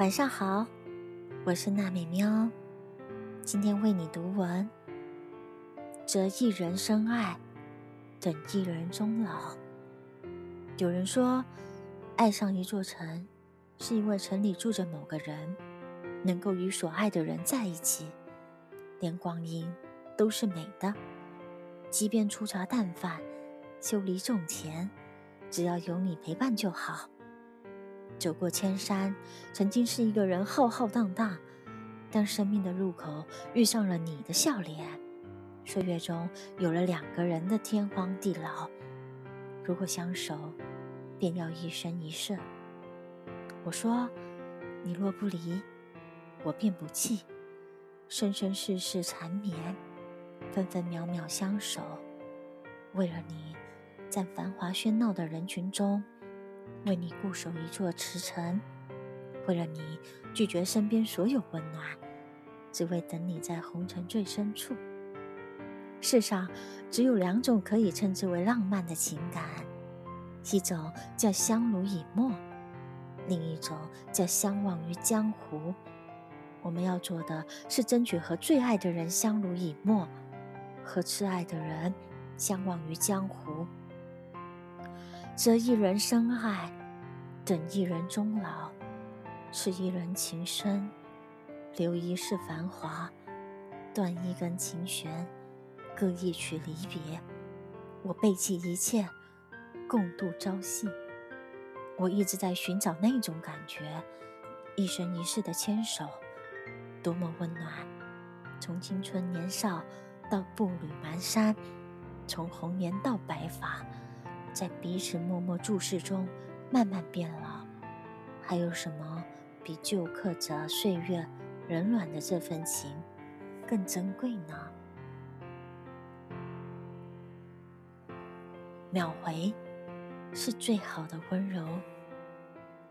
晚上好，我是娜美喵，今天为你读文。择一人深爱，等一人终老。有人说，爱上一座城，是因为城里住着某个人，能够与所爱的人在一起，连光阴都是美的。即便粗茶淡饭，修篱种田，只要有你陪伴就好。走过千山，曾经是一个人浩浩荡荡。当生命的路口遇上了你的笑脸，岁月中有了两个人的天荒地老。如果相守，便要一生一世。我说，你若不离，我便不弃。生生世世缠绵，分分秒秒相守。为了你，在繁华喧闹的人群中。为你固守一座池城，为了你拒绝身边所有温暖，只为等你在红尘最深处。世上只有两种可以称之为浪漫的情感，一种叫相濡以沫，另一种叫相忘于江湖。我们要做的是争取和最爱的人相濡以沫，和挚爱的人相忘于江湖。择一人深爱，等一人终老，是一人情深，留一世繁华，断一根琴弦，歌一曲离别。我背弃一切，共度朝夕。我一直在寻找那种感觉，一生一世的牵手，多么温暖。从青春年少到步履蹒跚，从红颜到白发。在彼此默默注视中，慢慢变老。还有什么比旧刻着岁月冷暖的这份情更珍贵呢？秒回是最好的温柔。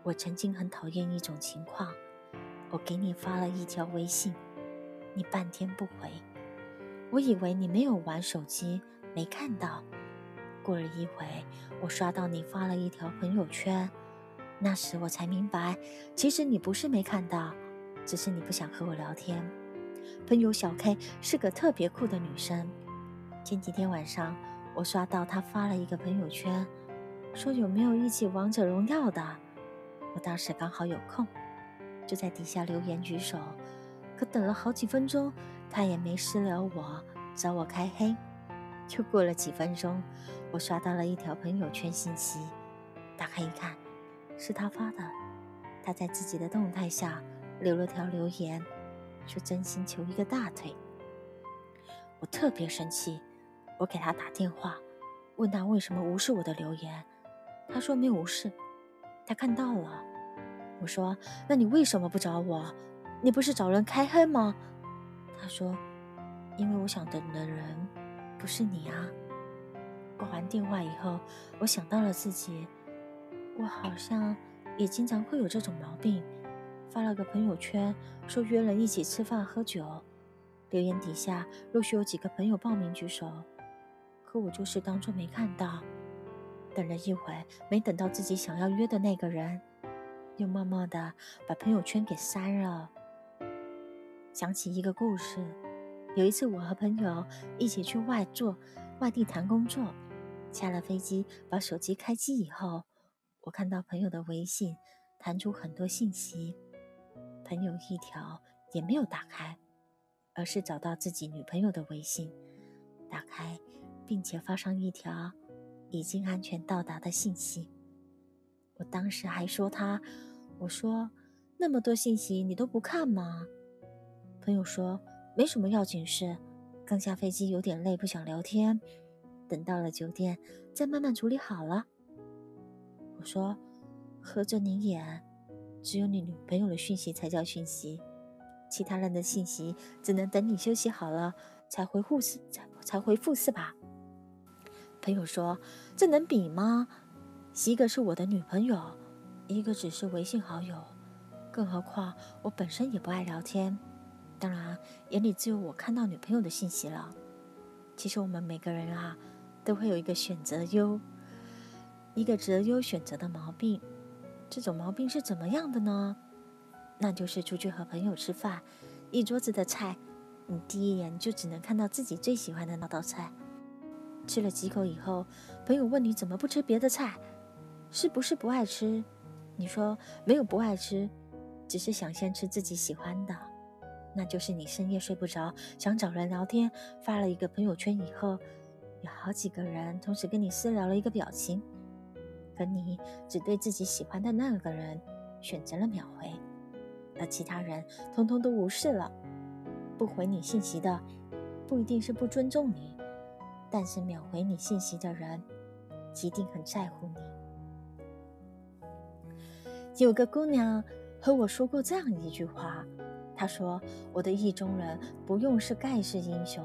我曾经很讨厌一种情况：我给你发了一条微信，你半天不回，我以为你没有玩手机，没看到。过了一会，我刷到你发了一条朋友圈，那时我才明白，其实你不是没看到，只是你不想和我聊天。朋友小 K 是个特别酷的女生，前几天晚上我刷到她发了一个朋友圈，说有没有一起王者荣耀的。我当时刚好有空，就在底下留言举手，可等了好几分钟，她也没私聊我，找我开黑。就过了几分钟，我刷到了一条朋友圈信息，打开一看，是他发的。他在自己的动态下留了条留言，说真心求一个大腿。我特别生气，我给他打电话，问他为什么无视我的留言。他说没无视，他看到了。我说那你为什么不找我？你不是找人开黑吗？他说因为我想等的人。不是你啊！挂完电话以后，我想到了自己，我好像也经常会有这种毛病。发了个朋友圈，说约人一起吃饭喝酒，留言底下陆续有几个朋友报名举手，可我就是当做没看到。等了一会，没等到自己想要约的那个人，又默默的把朋友圈给删了。想起一个故事。有一次，我和朋友一起去外做外地谈工作，下了飞机，把手机开机以后，我看到朋友的微信弹出很多信息，朋友一条也没有打开，而是找到自己女朋友的微信，打开，并且发上一条已经安全到达的信息。我当时还说他，我说那么多信息你都不看吗？朋友说。没什么要紧事，刚下飞机有点累，不想聊天。等到了酒店再慢慢处理好了。我说，合着你眼，只有你女朋友的讯息才叫讯息，其他人的信息只能等你休息好了才回复是才才回复是吧？朋友说，这能比吗？一个是我的女朋友，一个只是微信好友，更何况我本身也不爱聊天。当然，眼里只有我看到女朋友的信息了。其实我们每个人啊，都会有一个选择优，一个择优选择的毛病。这种毛病是怎么样的呢？那就是出去和朋友吃饭，一桌子的菜，你第一眼就只能看到自己最喜欢的那道菜。吃了几口以后，朋友问你怎么不吃别的菜，是不是不爱吃？你说没有不爱吃，只是想先吃自己喜欢的。那就是你深夜睡不着，想找人聊天，发了一个朋友圈以后，有好几个人同时跟你私聊了一个表情，可你只对自己喜欢的那个人选择了秒回，而其他人通通都无视了。不回你信息的，不一定是不尊重你，但是秒回你信息的人，一定很在乎你。有个姑娘和我说过这样一句话。他说：“我的意中人不用是盖世英雄，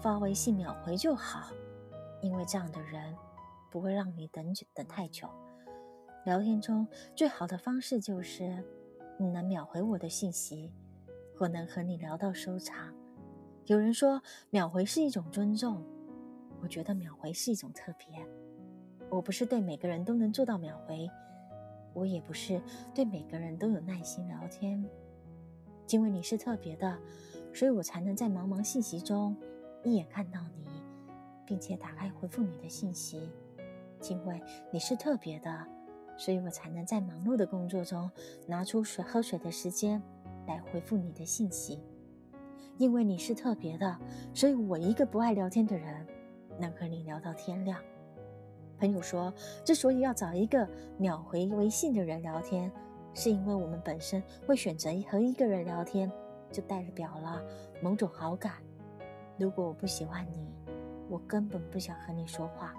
发微信秒回就好，因为这样的人不会让你等久等太久。聊天中最好的方式就是你能秒回我的信息，我能和你聊到收场。有人说秒回是一种尊重，我觉得秒回是一种特别。我不是对每个人都能做到秒回，我也不是对每个人都有耐心聊天。”因为你是特别的，所以我才能在茫茫信息中一眼看到你，并且打开回复你的信息。因为你是特别的，所以我才能在忙碌的工作中拿出水喝水的时间来回复你的信息。因为你是特别的，所以我一个不爱聊天的人能和你聊到天亮。朋友说，之所以要找一个秒回微信的人聊天。是因为我们本身会选择和一个人聊天，就代表了某种好感。如果我不喜欢你，我根本不想和你说话，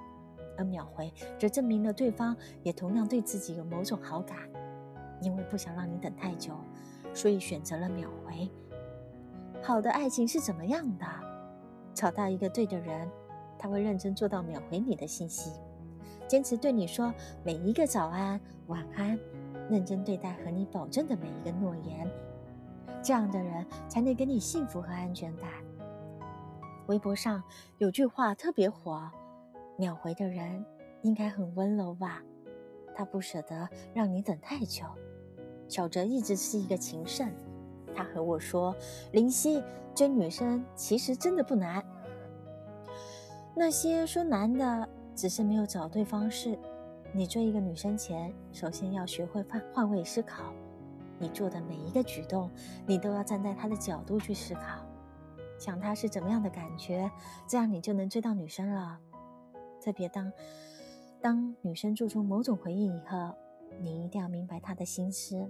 而秒回则证明了对方也同样对自己有某种好感。因为不想让你等太久，所以选择了秒回。好的爱情是怎么样的？找到一个对的人，他会认真做到秒回你的信息，坚持对你说每一个早安、晚安。认真对待和你保证的每一个诺言，这样的人才能给你幸福和安全感。微博上有句话特别火：“秒回的人应该很温柔吧？他不舍得让你等太久。”小哲一直是一个情圣，他和我说：“林夕追女生其实真的不难，那些说难的只是没有找对方式。”你追一个女生前，首先要学会换换位思考。你做的每一个举动，你都要站在她的角度去思考，想她是怎么样的感觉，这样你就能追到女生了。特别当当女生做出某种回应以后，你一定要明白她的心思。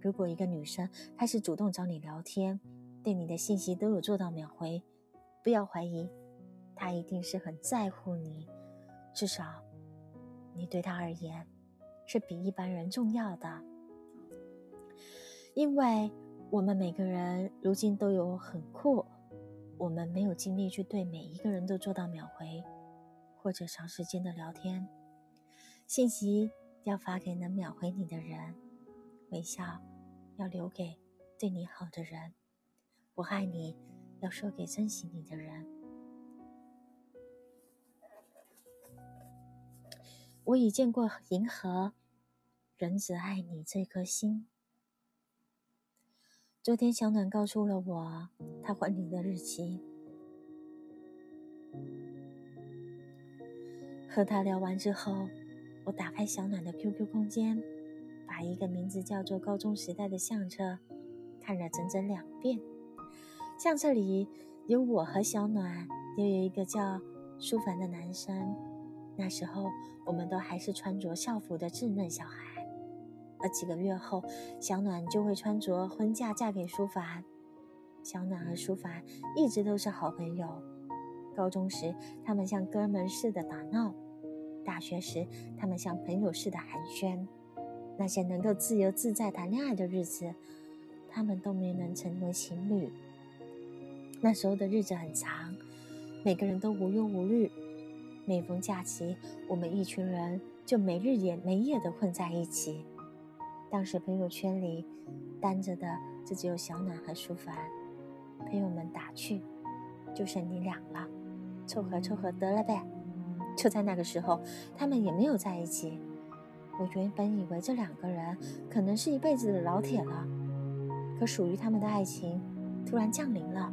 如果一个女生开始主动找你聊天，对你的信息都有做到秒回，不要怀疑，她一定是很在乎你，至少。你对他而言，是比一般人重要的，因为我们每个人如今都有很酷，我们没有精力去对每一个人都做到秒回，或者长时间的聊天。信息要发给能秒回你的人，微笑要留给对你好的人，我爱你要说给珍惜你的人。我已见过银河，人只爱你这颗心。昨天小暖告诉了我他婚礼的日期。和他聊完之后，我打开小暖的 QQ 空间，把一个名字叫做“高中时代”的相册看了整整两遍。相册里有我和小暖，又有一个叫舒凡的男生。那时候，我们都还是穿着校服的稚嫩小孩，而几个月后，小暖就会穿着婚嫁嫁给舒凡。小暖和舒凡一直都是好朋友。高中时，他们像哥们似的打闹；大学时，他们像朋友似的寒暄。那些能够自由自在谈恋爱的日子，他们都没能成为情侣。那时候的日子很长，每个人都无忧无虑。每逢假期，我们一群人就没日也没夜的混在一起。当时朋友圈里单着的就只有小暖和舒凡，朋友们打趣：“就剩你俩了，凑合凑合得了呗。”就在那个时候，他们也没有在一起。我原本以为这两个人可能是一辈子的老铁了，可属于他们的爱情突然降临了。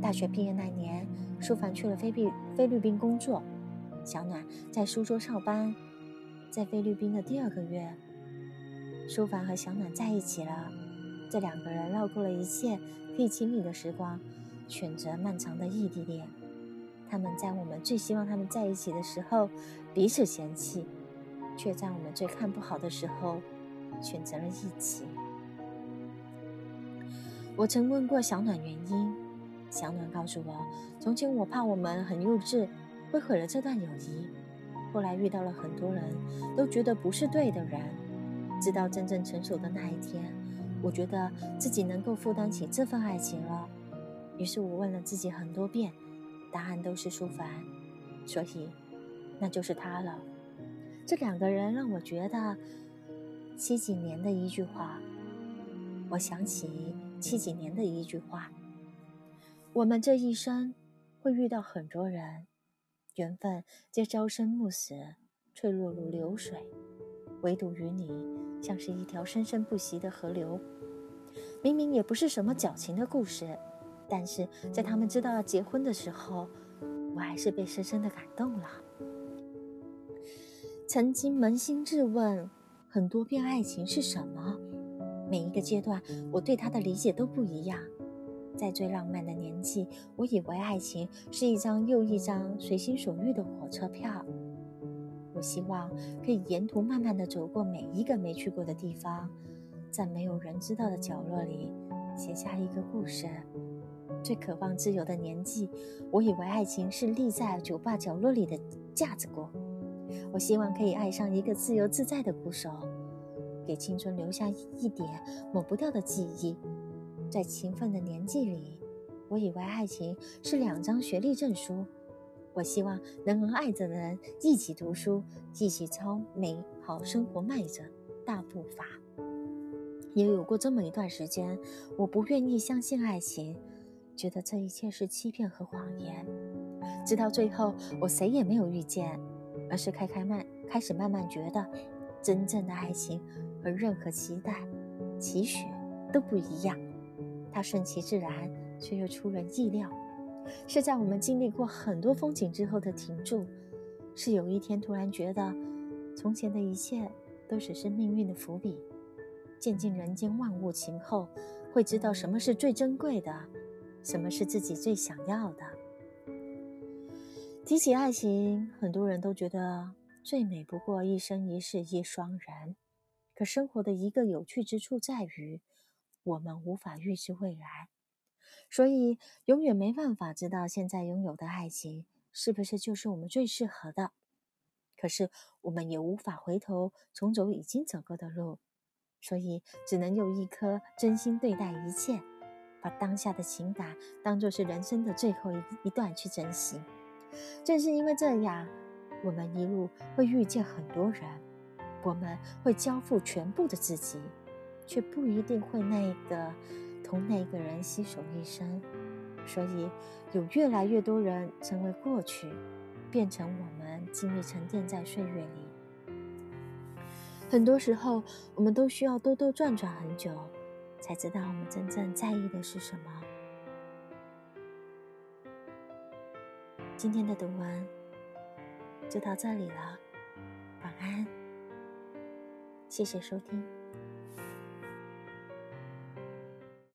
大学毕业那年，舒凡去了菲律菲律宾工作，小暖在苏州上班。在菲律宾的第二个月，舒凡和小暖在一起了。这两个人绕过了一切可以亲密的时光，选择漫长的异地恋。他们在我们最希望他们在一起的时候彼此嫌弃，却在我们最看不好的时候选择了一起。我曾问过小暖原因，小暖告诉我，从前我怕我们很幼稚，会毁了这段友谊。后来遇到了很多人，都觉得不是对的人。直到真正成熟的那一天，我觉得自己能够负担起这份爱情了。于是我问了自己很多遍，答案都是舒凡，所以那就是他了。这两个人让我觉得七几年的一句话，我想起七几年的一句话：我们这一生会遇到很多人。缘分皆朝生暮死，脆弱如流水，唯独与你像是一条生生不息的河流。明明也不是什么矫情的故事，但是在他们知道要结婚的时候，我还是被深深的感动了。曾经扪心自问很多遍，爱情是什么？每一个阶段，我对他的理解都不一样。在最浪漫的年纪，我以为爱情是一张又一张随心所欲的火车票。我希望可以沿途慢慢的走过每一个没去过的地方，在没有人知道的角落里写下一个故事。最渴望自由的年纪，我以为爱情是立在酒吧角落里的架子鼓。我希望可以爱上一个自由自在的鼓手，给青春留下一点抹不掉的记忆。在勤奋的年纪里，我以为爱情是两张学历证书。我希望能和爱着的人一起读书，一起朝美好生活迈着大步伐。也有过这么一段时间，我不愿意相信爱情，觉得这一切是欺骗和谎言。直到最后，我谁也没有遇见，而是开开慢开始慢慢觉得，真正的爱情和任何期待、期许都不一样。它顺其自然，却又出人意料，是在我们经历过很多风景之后的停住，是有一天突然觉得，从前的一切都只是命运的伏笔。见尽人间万物情后，会知道什么是最珍贵的，什么是自己最想要的。提起爱情，很多人都觉得最美不过一生一世一双人，可生活的一个有趣之处在于。我们无法预知未来，所以永远没办法知道现在拥有的爱情是不是就是我们最适合的。可是我们也无法回头重走已经走过的路，所以只能用一颗真心对待一切，把当下的情感当作是人生的最后一一段去珍惜。正是因为这样，我们一路会遇见很多人，我们会交付全部的自己。却不一定会那个同那个人携手一生，所以有越来越多人成为过去，变成我们经历沉淀在岁月里。很多时候，我们都需要兜兜转转很久，才知道我们真正在意的是什么。今天的读文就到这里了，晚安，谢谢收听。